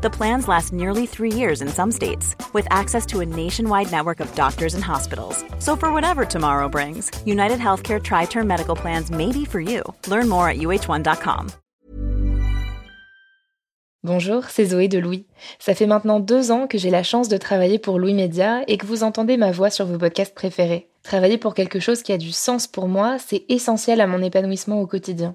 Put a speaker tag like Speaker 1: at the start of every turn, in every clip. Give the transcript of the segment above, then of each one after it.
Speaker 1: The plans last nearly three years in some states, with access to a nationwide network of doctors and hospitals. So, for whatever tomorrow brings, United Healthcare Tri Term Medical Plans may be for you. Learn more at uh1.com.
Speaker 2: Bonjour, c'est Zoé de Louis. Ça fait maintenant deux ans que j'ai la chance de travailler pour Louis Média et que vous entendez ma voix sur vos podcasts préférés. Travailler pour quelque chose qui a du sens pour moi, c'est essentiel à mon épanouissement au quotidien.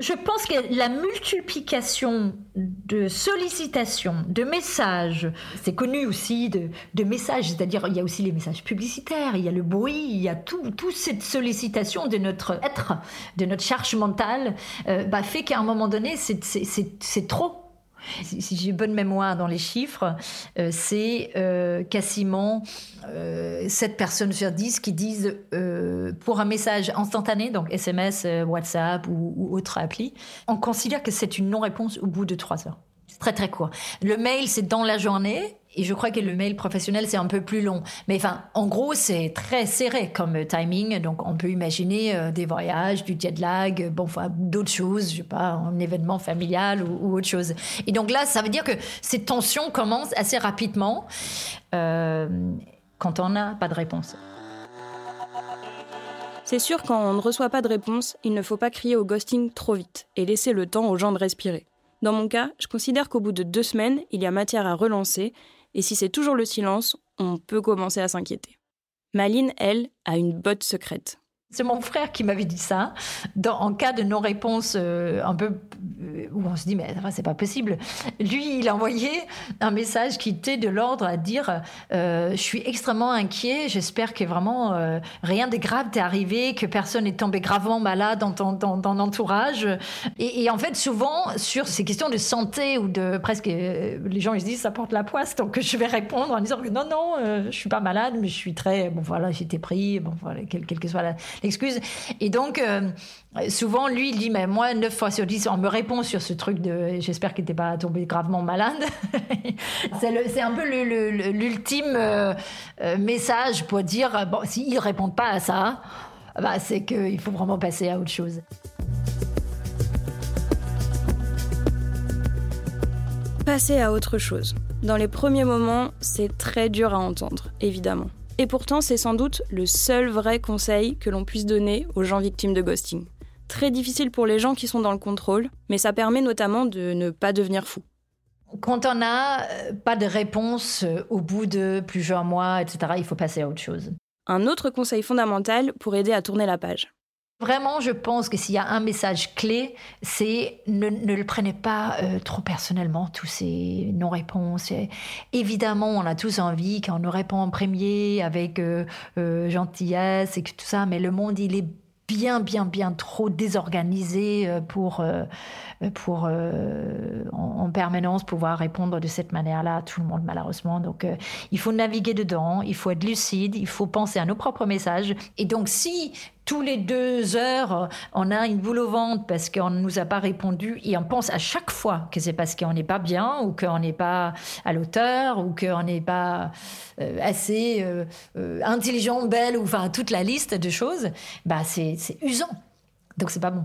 Speaker 3: je pense que la multiplication de sollicitations, de messages, c'est connu aussi de, messages, c'est-à-dire il y a aussi les messages publicitaires, il y a le bruit, il y a tout, toute cette sollicitation de notre être, de notre charge mentale, euh, bah, fait qu'à un moment donné, c'est trop si, j'ai bonne mémoire dans les chiffres, euh, c'est euh, quasiment euh, 7 personnes sur 10 qui disent euh, pour un message instantané, donc SMS, WhatsApp ou, ou autre appli, on considère que c'est une non-réponse au bout de 3 heures. C'est très très court. Le mail, c'est dans la journée. Et je crois que le mail professionnel, c'est un peu plus long. Mais enfin, en gros, c'est très serré comme timing. Donc, on peut imaginer euh, des voyages, du jet lag, bon, enfin, d'autres choses, je sais pas, un événement familial ou, autre chose. Et donc là, ça veut dire que ces tensions commencent assez rapidement euh, quand on n'a pas de réponse.
Speaker 4: C'est sûr, quand on ne reçoit pas de réponse, il ne faut pas crier au ghosting trop vite et laisser le temps aux gens de respirer. Dans mon cas, je considère qu'au bout de deux semaines, il y a matière à relancer, et si c'est toujours le silence, on peut commencer à s'inquiéter. Maline, elle, a une botte secrète.
Speaker 3: C'est mon frère qui m'avait dit ça. Dans, en cas de non-réponse, euh, un peu euh, où on se dit mais c'est pas possible. Lui, il a envoyé un message qui était de l'ordre à dire euh, je suis extrêmement inquiet. J'espère que vraiment rien de grave t'est arrivé, que personne n'est tombé gravement malade dans ton, entourage. Et, en fait, souvent sur ces questions de santé ou de presque les gens ils se disent ça porte la poisse, donc je vais répondre en disant que non non, je suis pas malade, mais je suis très bon voilà j'étais pris, bon voilà quelle, quelle que soit la excuse. Et donc, euh, souvent, lui, il dit, mais moi, 9 fois sur 10, on me répond sur ce truc de j'espère qu'il n'était pas tombé gravement malade. c'est un peu l'ultime euh, euh, message pour dire, bon, s'ils ne répondent pas à ça, bah, c'est qu'il faut vraiment passer à autre chose.
Speaker 4: Passer à autre chose. Dans les premiers moments, c'est très dur à entendre, évidemment. Et pourtant, c'est sans doute le seul vrai conseil que l'on puisse donner aux gens victimes de ghosting. Très difficile pour les gens qui sont dans le contrôle, mais ça permet notamment de ne pas devenir fou.
Speaker 3: Quand on n'a euh, pas de réponse euh, au bout de plusieurs mois, etc., il faut passer à autre chose.
Speaker 4: Un autre conseil fondamental pour aider à tourner la page.
Speaker 3: Vraiment, je pense que s'il y a un message clé, c'est ne, ne le prenez pas euh, trop personnellement, tous ces non-réponses. Évidemment, on a tous envie qu'on nous répond en premier avec euh, euh, gentillesse et tout ça, mais le monde, il est bien, bien, bien trop désorganisé pour, pour en, permanence pouvoir répondre de cette manière-là à tout le monde, malheureusement. Donc, il faut naviguer dedans, il faut être lucide, il faut penser à nos propres messages. Et donc, si tous les deux heures, on a une boule au ventre parce qu'on ne nous a pas répondu et on pense à chaque fois que c'est parce qu'on n'est pas bien ou qu'on n'est pas à l'auteur ou qu'on n'est pas euh, assez euh, euh, intelligent, belle ou enfin toute la liste de choses, bah c'est usant. Donc c'est pas bon.